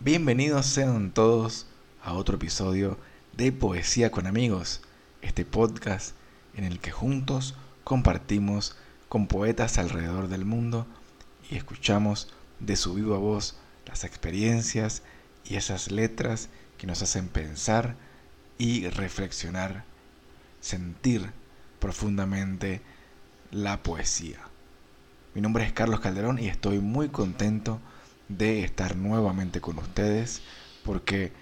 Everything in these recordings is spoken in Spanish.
Bienvenidos sean todos a otro episodio de Poesía con amigos, este podcast en el que juntos compartimos con poetas alrededor del mundo y escuchamos de su viva voz las experiencias y esas letras que nos hacen pensar y reflexionar, sentir profundamente la poesía. Mi nombre es Carlos Calderón y estoy muy contento de estar nuevamente con ustedes porque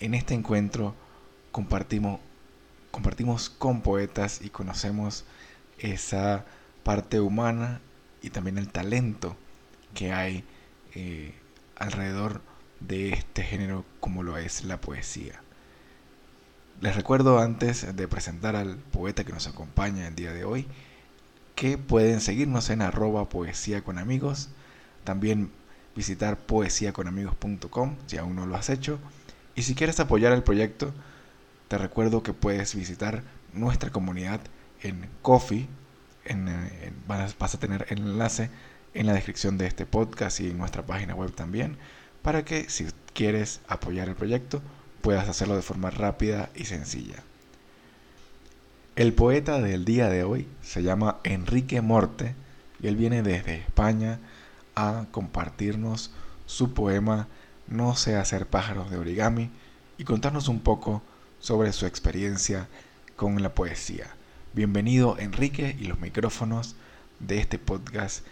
en este encuentro compartimos, compartimos con poetas y conocemos esa parte humana y también el talento que hay eh, alrededor de este género como lo es la poesía. Les recuerdo antes de presentar al poeta que nos acompaña el día de hoy que pueden seguirnos en arroba poesía con amigos, también visitar poesiaconamigos.com si aún no lo has hecho y si quieres apoyar el proyecto te recuerdo que puedes visitar nuestra comunidad en Coffee en, vas a tener el enlace en la descripción de este podcast y en nuestra página web también, para que si quieres apoyar el proyecto puedas hacerlo de forma rápida y sencilla. El poeta del día de hoy se llama Enrique Morte y él viene desde España a compartirnos su poema No sé hacer pájaros de origami y contarnos un poco sobre su experiencia con la poesía. Bienvenido Enrique y los micrófonos de este podcast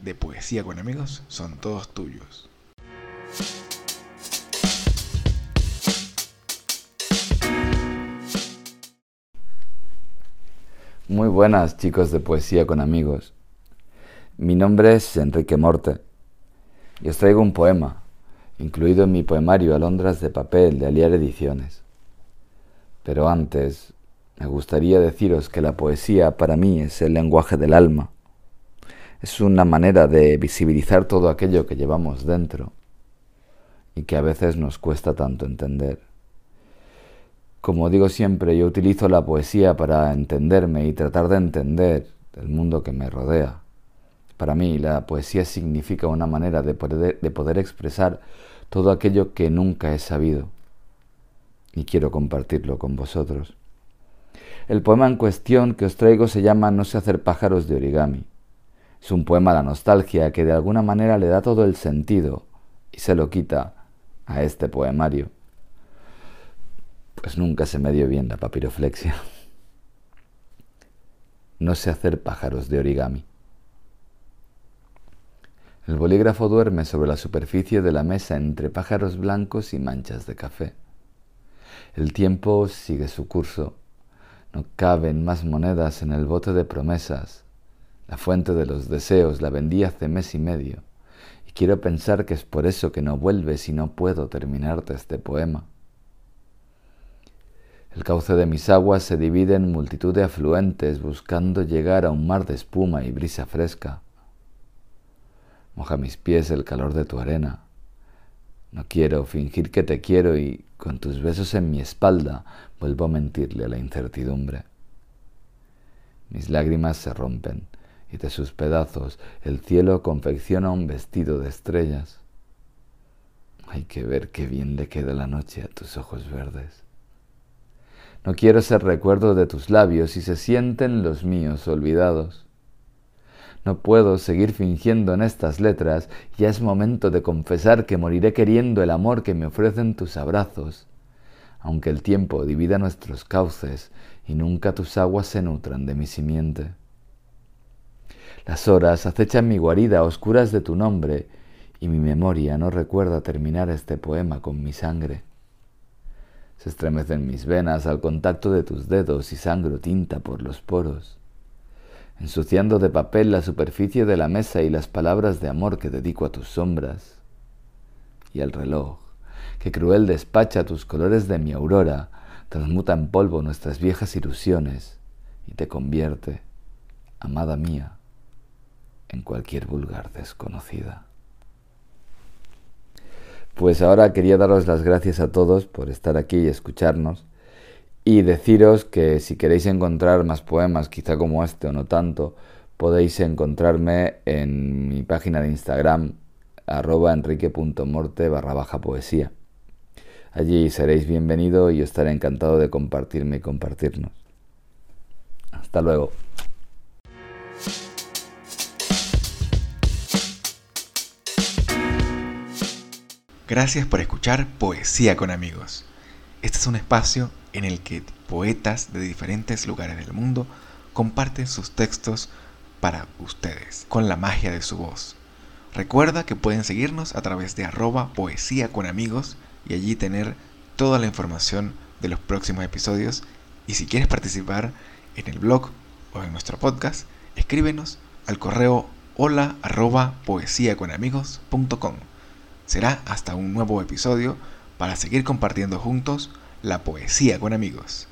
de Poesía con Amigos son todos tuyos. Muy buenas chicos de Poesía con Amigos. Mi nombre es Enrique Morte y os traigo un poema, incluido en mi poemario Alondras de Papel de Aliar Ediciones. Pero antes me gustaría deciros que la poesía para mí es el lenguaje del alma. Es una manera de visibilizar todo aquello que llevamos dentro y que a veces nos cuesta tanto entender. Como digo siempre, yo utilizo la poesía para entenderme y tratar de entender el mundo que me rodea. Para mí la poesía significa una manera de poder, de poder expresar todo aquello que nunca he sabido y quiero compartirlo con vosotros. El poema en cuestión que os traigo se llama No sé hacer pájaros de origami. Es un poema la nostalgia que de alguna manera le da todo el sentido y se lo quita a este poemario. Pues nunca se me dio bien la papiroflexia. No sé hacer pájaros de origami. El bolígrafo duerme sobre la superficie de la mesa entre pájaros blancos y manchas de café. El tiempo sigue su curso no caben más monedas en el bote de promesas. La fuente de los deseos la vendí hace mes y medio. Y quiero pensar que es por eso que no vuelves y no puedo terminarte este poema. El cauce de mis aguas se divide en multitud de afluentes buscando llegar a un mar de espuma y brisa fresca. Moja mis pies el calor de tu arena. No quiero fingir que te quiero y con tus besos en mi espalda vuelvo a mentirle a la incertidumbre. Mis lágrimas se rompen y de sus pedazos el cielo confecciona un vestido de estrellas. Hay que ver qué bien le queda la noche a tus ojos verdes. No quiero ser recuerdo de tus labios y se sienten los míos olvidados. No puedo seguir fingiendo en estas letras, ya es momento de confesar que moriré queriendo el amor que me ofrecen tus abrazos, aunque el tiempo divida nuestros cauces y nunca tus aguas se nutran de mi simiente. Las horas acechan mi guarida a oscuras de tu nombre, y mi memoria no recuerda terminar este poema con mi sangre. Se estremecen mis venas al contacto de tus dedos y sangro tinta por los poros ensuciando de papel la superficie de la mesa y las palabras de amor que dedico a tus sombras. Y el reloj, que cruel despacha tus colores de mi aurora, transmuta en polvo nuestras viejas ilusiones y te convierte, amada mía, en cualquier vulgar desconocida. Pues ahora quería daros las gracias a todos por estar aquí y escucharnos y deciros que si queréis encontrar más poemas, quizá como este o no tanto, podéis encontrarme en mi página de Instagram arroba enrique.morte barra baja poesía. Allí seréis bienvenido y estaré encantado de compartirme y compartirnos. Hasta luego. Gracias por escuchar Poesía con amigos. Este es un espacio en el que poetas de diferentes lugares del mundo comparten sus textos para ustedes, con la magia de su voz. Recuerda que pueden seguirnos a través de arroba poesía con amigos y allí tener toda la información de los próximos episodios. Y si quieres participar en el blog o en nuestro podcast, escríbenos al correo hola arroba. Será hasta un nuevo episodio para seguir compartiendo juntos la poesía con amigos.